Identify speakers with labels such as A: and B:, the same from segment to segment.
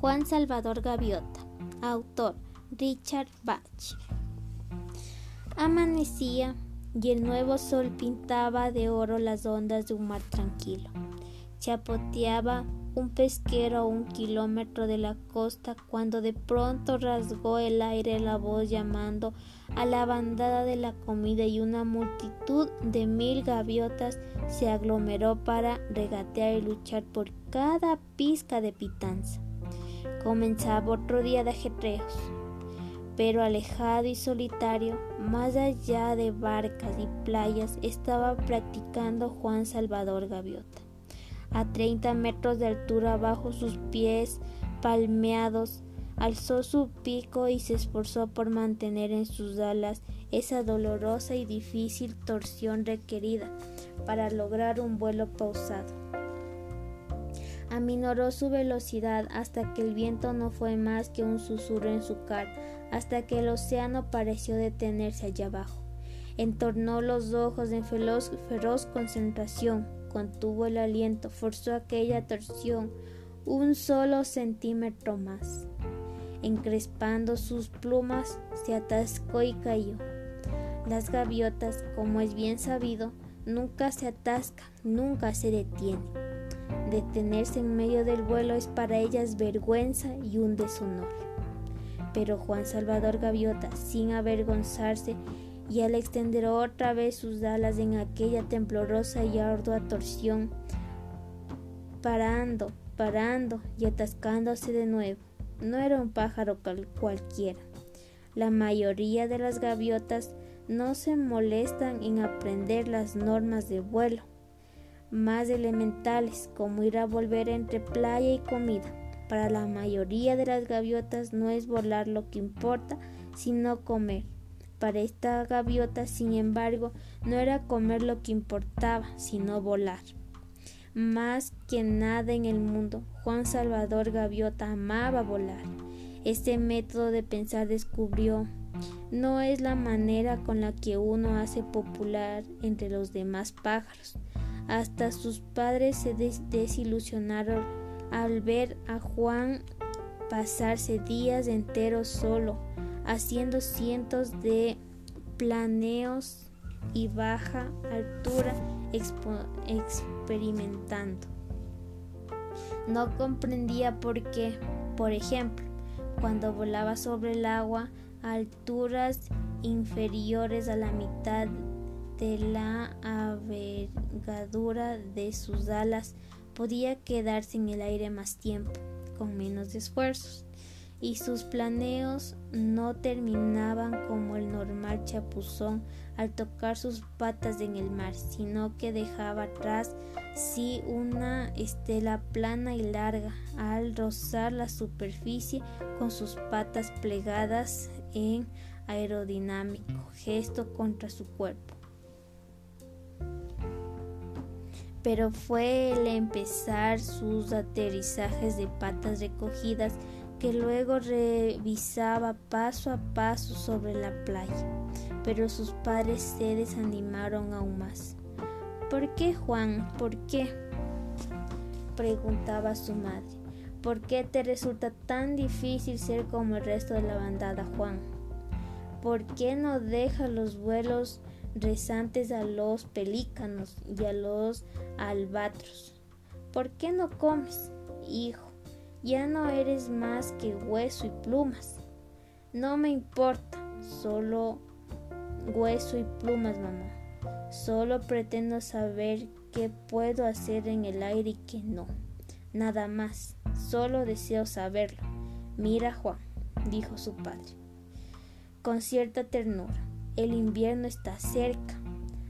A: Juan Salvador Gaviota. Autor Richard Bach. Amanecía y el nuevo sol pintaba de oro las ondas de un mar tranquilo. Chapoteaba un pesquero a un kilómetro de la costa cuando de pronto rasgó el aire la voz llamando a la bandada de la comida y una multitud de mil gaviotas se aglomeró para regatear y luchar por cada pizca de pitanza. Comenzaba otro día de ajetreos, pero alejado y solitario, más allá de barcas y playas, estaba practicando Juan Salvador Gaviota a 30 metros de altura bajo sus pies palmeados, alzó su pico y se esforzó por mantener en sus alas esa dolorosa y difícil torsión requerida para lograr un vuelo pausado. Aminoró su velocidad hasta que el viento no fue más que un susurro en su cara, hasta que el océano pareció detenerse allá abajo. Entornó los ojos en feroz, feroz concentración, contuvo el aliento, forzó aquella torsión un solo centímetro más. Encrespando sus plumas, se atascó y cayó. Las gaviotas, como es bien sabido, nunca se atascan, nunca se detienen. Detenerse en medio del vuelo es para ellas vergüenza y un deshonor. Pero Juan Salvador Gaviota, sin avergonzarse, y al extender otra vez sus alas en aquella temblorosa y ardua torsión, parando, parando y atascándose de nuevo. No era un pájaro cualquiera. La mayoría de las gaviotas no se molestan en aprender las normas de vuelo más elementales como ir a volver entre playa y comida. Para la mayoría de las gaviotas no es volar lo que importa, sino comer. Para esta gaviota, sin embargo, no era comer lo que importaba, sino volar. Más que nada en el mundo, Juan Salvador Gaviota amaba volar. Este método de pensar descubrió no es la manera con la que uno hace popular entre los demás pájaros. Hasta sus padres se desilusionaron al ver a Juan pasarse días enteros solo, haciendo cientos de planeos y baja altura experimentando. No comprendía por qué, por ejemplo, cuando volaba sobre el agua a alturas inferiores a la mitad de la avergadura de sus alas, podía quedarse en el aire más tiempo, con menos esfuerzos y sus planeos no terminaban como el normal chapuzón al tocar sus patas en el mar, sino que dejaba atrás sí una estela plana y larga al rozar la superficie con sus patas plegadas en aerodinámico gesto contra su cuerpo. Pero fue el empezar sus aterrizajes de patas recogidas que luego revisaba paso a paso sobre la playa, pero sus padres se desanimaron aún más. ¿Por qué, Juan? ¿Por qué? preguntaba su madre. ¿Por qué te resulta tan difícil ser como el resto de la bandada, Juan? ¿Por qué no dejas los vuelos rezantes a los pelícanos y a los albatros? ¿Por qué no comes, hijo? Ya no eres más que hueso y plumas. No me importa, solo hueso y plumas, mamá. Solo pretendo saber qué puedo hacer en el aire y qué no. Nada más, solo deseo saberlo. Mira, Juan, dijo su padre, con cierta ternura. El invierno está cerca.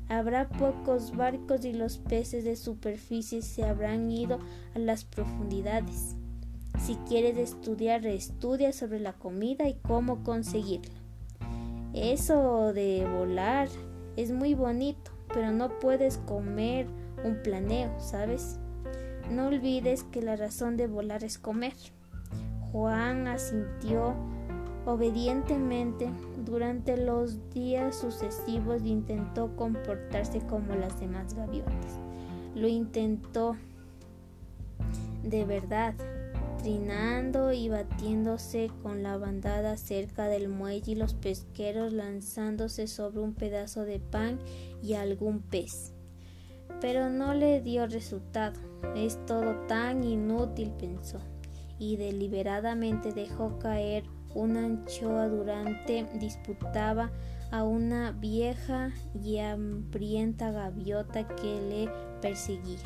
A: Habrá pocos barcos y los peces de superficie se habrán ido a las profundidades. Si quieres estudiar, estudia sobre la comida y cómo conseguirla. Eso de volar es muy bonito, pero no puedes comer un planeo, ¿sabes? No olvides que la razón de volar es comer. Juan asintió obedientemente durante los días sucesivos intentó comportarse como las demás gaviotas. Lo intentó de verdad, trinando y batiéndose con la bandada cerca del muelle y los pesqueros lanzándose sobre un pedazo de pan y algún pez. Pero no le dio resultado. Es todo tan inútil, pensó, y deliberadamente dejó caer una anchoa durante disputaba a una vieja y hambrienta gaviota que le perseguía.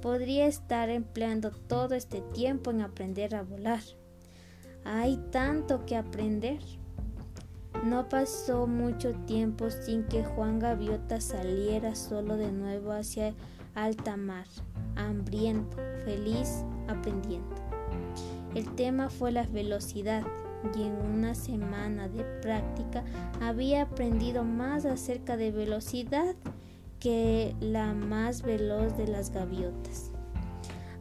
A: Podría estar empleando todo este tiempo en aprender a volar. Hay tanto que aprender. No pasó mucho tiempo sin que Juan Gaviota saliera solo de nuevo hacia alta mar, hambriento, feliz, aprendiendo. El tema fue la velocidad y en una semana de práctica había aprendido más acerca de velocidad que la más veloz de las gaviotas.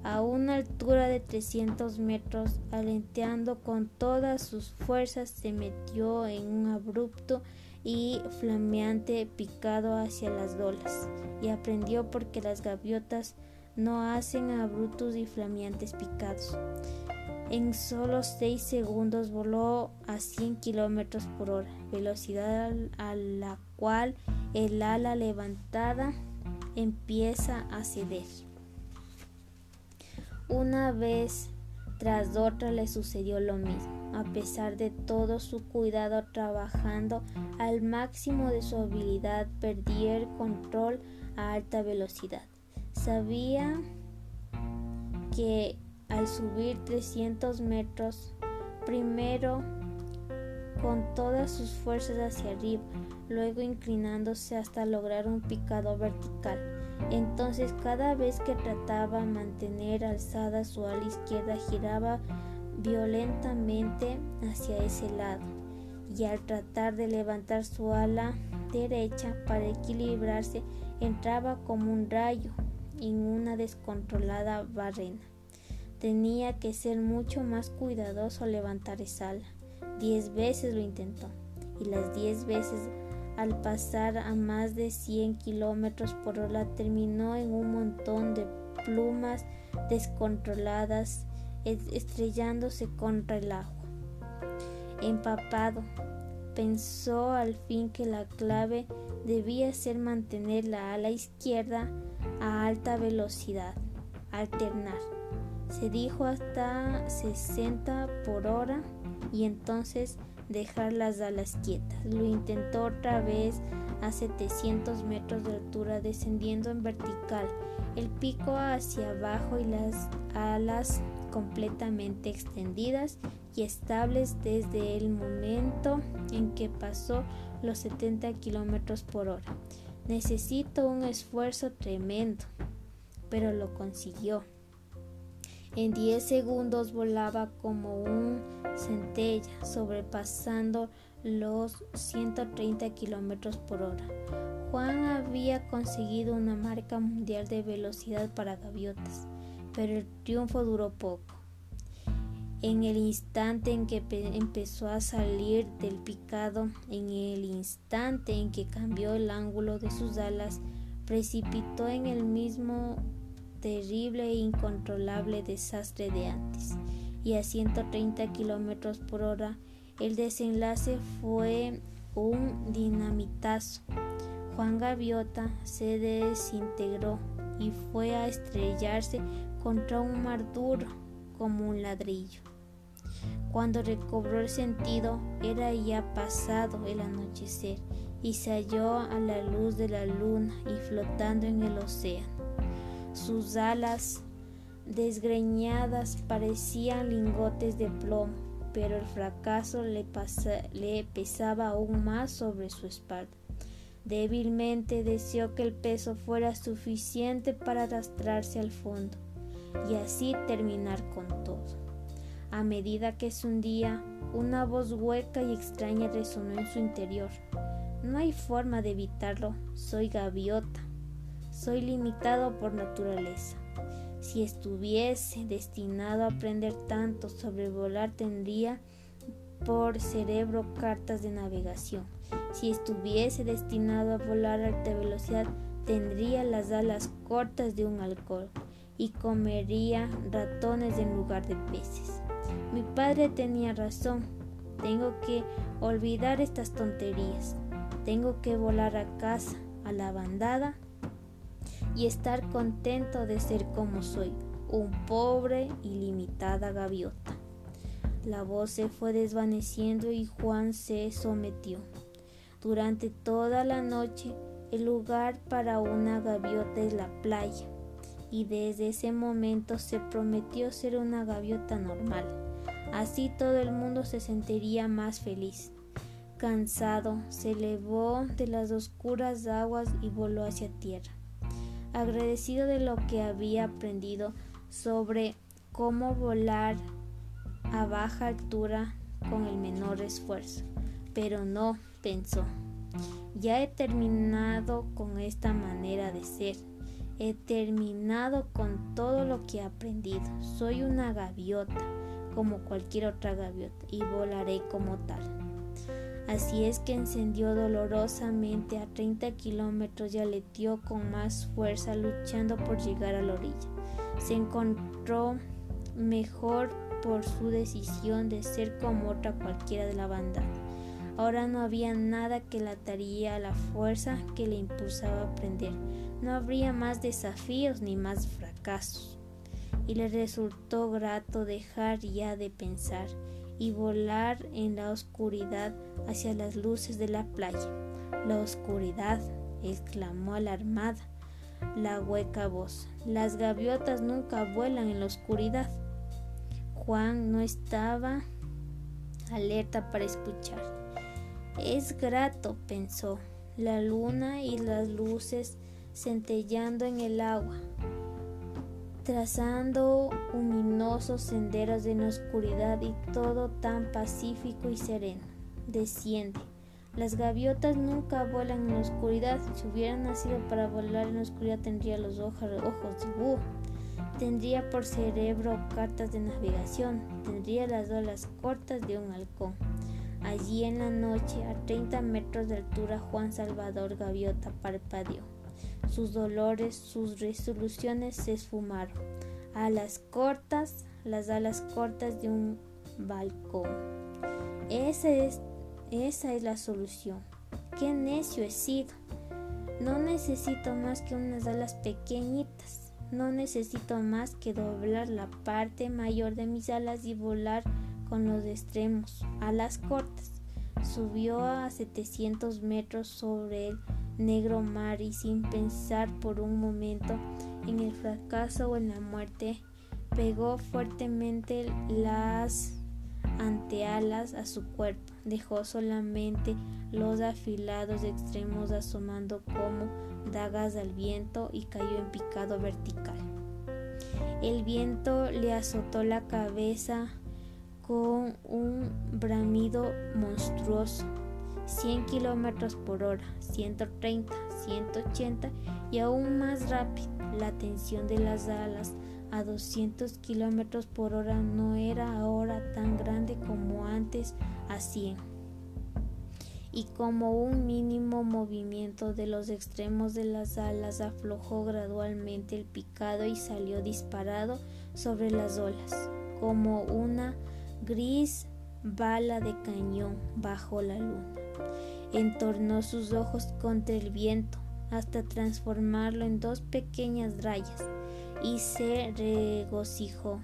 A: A una altura de 300 metros, alenteando con todas sus fuerzas, se metió en un abrupto y flameante picado hacia las dolas, y aprendió porque las gaviotas no hacen abruptos y flameantes picados. En solo 6 segundos voló a 100 kilómetros por hora, velocidad a la cual el ala levantada empieza a ceder. Una vez tras otra le sucedió lo mismo. A pesar de todo su cuidado trabajando al máximo de su habilidad, perdió el control a alta velocidad. Sabía que al subir 300 metros, primero con todas sus fuerzas hacia arriba, luego inclinándose hasta lograr un picado vertical. Entonces cada vez que trataba mantener alzada su ala izquierda giraba violentamente hacia ese lado y al tratar de levantar su ala derecha para equilibrarse entraba como un rayo en una descontrolada barrena. Tenía que ser mucho más cuidadoso al levantar esa ala. Diez veces lo intentó y las diez veces al pasar a más de 100 kilómetros por hora terminó en un montón de plumas descontroladas estrellándose contra el agua. Empapado, pensó al fin que la clave debía ser mantener la ala izquierda a alta velocidad, alternar se dijo hasta 60 por hora y entonces dejar las alas quietas. Lo intentó otra vez a 700 metros de altura descendiendo en vertical, el pico hacia abajo y las alas completamente extendidas y estables desde el momento en que pasó los 70 kilómetros por hora. Necesito un esfuerzo tremendo, pero lo consiguió. En 10 segundos volaba como un centella, sobrepasando los 130 kilómetros por hora. Juan había conseguido una marca mundial de velocidad para gaviotas, pero el triunfo duró poco. En el instante en que empezó a salir del picado, en el instante en que cambió el ángulo de sus alas, precipitó en el mismo terrible e incontrolable desastre de antes, y a 130 kilómetros por hora el desenlace fue un dinamitazo. Juan Gaviota se desintegró y fue a estrellarse contra un mar duro como un ladrillo. Cuando recobró el sentido era ya pasado el anochecer y se halló a la luz de la luna y flotando en el océano. Sus alas desgreñadas parecían lingotes de plomo, pero el fracaso le, pesaba aún más sobre su espalda. Débilmente deseó que el peso fuera suficiente para arrastrarse al fondo y así terminar con todo. A medida que se hundía, una voz hueca y extraña resonó en su interior. No hay forma de evitarlo, soy gaviota. Soy limitado por naturaleza. Si estuviese destinado a aprender tanto sobre volar, tendría por cerebro cartas de navegación. Si estuviese destinado a volar a alta velocidad, tendría las alas cortas de un halcón y comería ratones en lugar de peces. Mi padre tenía razón. Tengo que olvidar estas tonterías. Tengo que volar a casa, a la bandada, y estar contento de ser como soy, un pobre y limitada gaviota. La voz se fue desvaneciendo y Juan se sometió. Durante toda la noche, el lugar para una gaviota es la playa, y desde ese momento se prometió ser una gaviota normal. Así todo el mundo se sentiría más feliz. Cansado, se elevó de las oscuras aguas y voló hacia tierra. Agradecido de lo que había aprendido sobre cómo volar a baja altura con el menor esfuerzo. Pero no, pensó, ya he terminado con esta manera de ser. He terminado con todo lo que he aprendido. Soy una gaviota, como cualquier otra gaviota, y volaré como tal. Así es que encendió dolorosamente a 30 kilómetros y aleteó con más fuerza luchando por llegar a la orilla. Se encontró mejor por su decisión de ser como otra cualquiera de la banda. Ahora no había nada que la ataría a la fuerza que le impulsaba a aprender. No habría más desafíos ni más fracasos. Y le resultó grato dejar ya de pensar y volar en la oscuridad hacia las luces de la playa. La oscuridad, exclamó alarmada la hueca voz. Las gaviotas nunca vuelan en la oscuridad. Juan no estaba alerta para escuchar. Es grato, pensó, la luna y las luces centellando en el agua, trazando luminosos senderos en oscuridad y todo tan pacífico y sereno. Desciende. Las gaviotas nunca vuelan en la oscuridad. Si hubieran nacido para volar en la oscuridad tendría los ojos, ojos de búho. Tendría por cerebro cartas de navegación, tendría las olas cortas de un halcón. Allí en la noche, a 30 metros de altura, Juan Salvador Gaviota parpadeó. Sus dolores, sus resoluciones se esfumaron. Alas cortas, las alas cortas de un balcón. Esa es, esa es la solución. Qué necio he sido. No necesito más que unas alas pequeñitas no necesito más que doblar la parte mayor de mis alas y volar con los extremos, alas cortas. Subió a 700 metros sobre el negro mar y sin pensar por un momento en el fracaso o en la muerte, pegó fuertemente las antealas a su cuerpo. Dejó solamente los afilados extremos asomando como dagas al viento y cayó en picado vertical. El viento le azotó la cabeza con un bramido monstruoso. 100 kilómetros por hora, 130, 180 y aún más rápido. La tensión de las alas a 200 kilómetros por hora no era ahora tan grande como antes a 100 y como un mínimo movimiento de los extremos de las alas aflojó gradualmente el picado y salió disparado sobre las olas, como una gris bala de cañón bajo la luna. Entornó sus ojos contra el viento hasta transformarlo en dos pequeñas rayas y se regocijó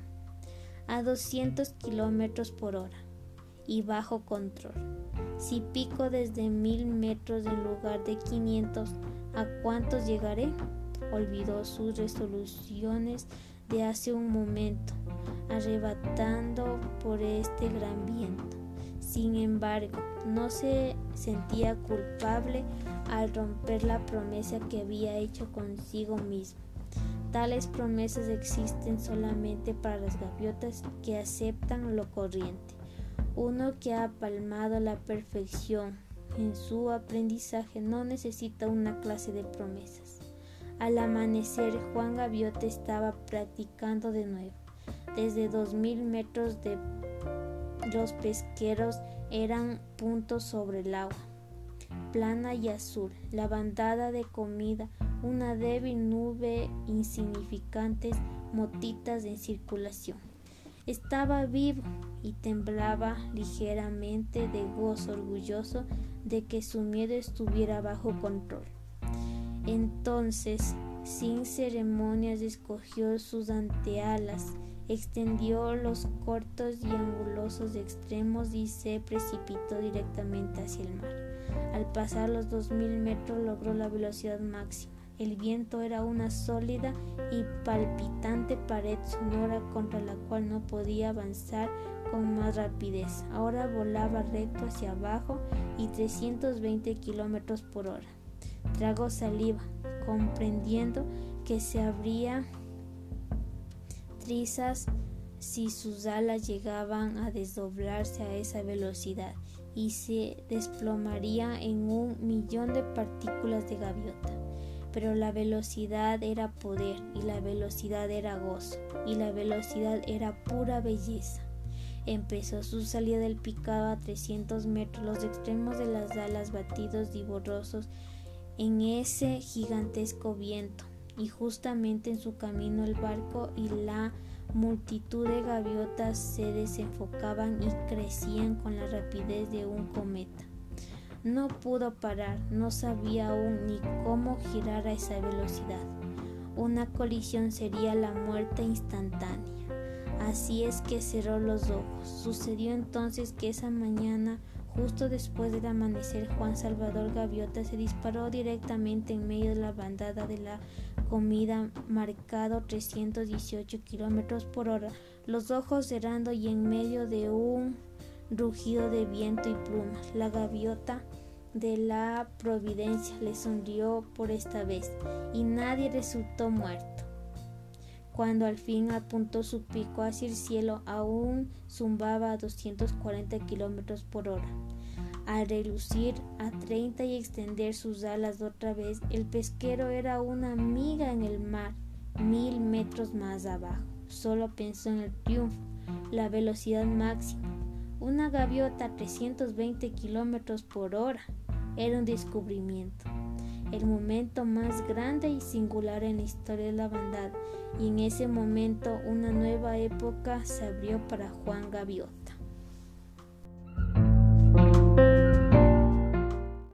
A: a 200 kilómetros por hora y bajo control. Si pico desde mil metros en lugar de 500, ¿a cuántos llegaré? Olvidó sus resoluciones de hace un momento, arrebatando por este gran viento. Sin embargo, no se sentía culpable al romper la promesa que había hecho consigo mismo. Tales promesas existen solamente para las gaviotas que aceptan lo corriente. Uno que ha palmado la perfección en su aprendizaje no necesita una clase de promesas. Al amanecer, Juan Gaviota estaba practicando de nuevo. Desde dos mil metros de los pesqueros eran puntos sobre el agua, plana y azul. La bandada de comida una débil nube insignificantes motitas en circulación. Estaba vivo y temblaba ligeramente de gozo orgulloso de que su miedo estuviera bajo control. Entonces, sin ceremonias, escogió sus antealas, extendió los cortos y angulosos extremos y se precipitó directamente hacia el mar. Al pasar los dos mil metros logró la velocidad máxima. El viento era una sólida y palpitante pared sonora contra la cual no podía avanzar con más rapidez. Ahora volaba recto hacia abajo y 320 kilómetros por hora. Tragó saliva, comprendiendo que se abría trizas si sus alas llegaban a desdoblarse a esa velocidad y se desplomaría en un millón de partículas de gaviota. Pero la velocidad era poder y la velocidad era gozo y la velocidad era pura belleza. Empezó su salida del picado a 300 metros, los extremos de las alas batidos y borrosos en ese gigantesco viento, y justamente en su camino el barco y la multitud de gaviotas se desenfocaban y crecían con la rapidez de un cometa. No pudo parar, no sabía aún ni cómo girar a esa velocidad. Una colisión sería la muerte instantánea. Así es que cerró los ojos. Sucedió entonces que esa mañana Justo después del amanecer, Juan Salvador Gaviota se disparó directamente en medio de la bandada de la comida, marcado 318 kilómetros por hora, los ojos cerrando y en medio de un rugido de viento y plumas. La gaviota de la providencia le sonrió por esta vez y nadie resultó muerto. Cuando al fin apuntó su pico hacia el cielo, aún zumbaba a 240 kilómetros por hora. Al relucir a 30 y extender sus alas otra vez, el pesquero era una miga en el mar, mil metros más abajo. Solo pensó en el triunfo, la velocidad máxima. Una gaviota a 320 kilómetros por hora era un descubrimiento el momento más grande y singular en la historia de la bandada, y en ese momento una nueva época se abrió para Juan Gaviota.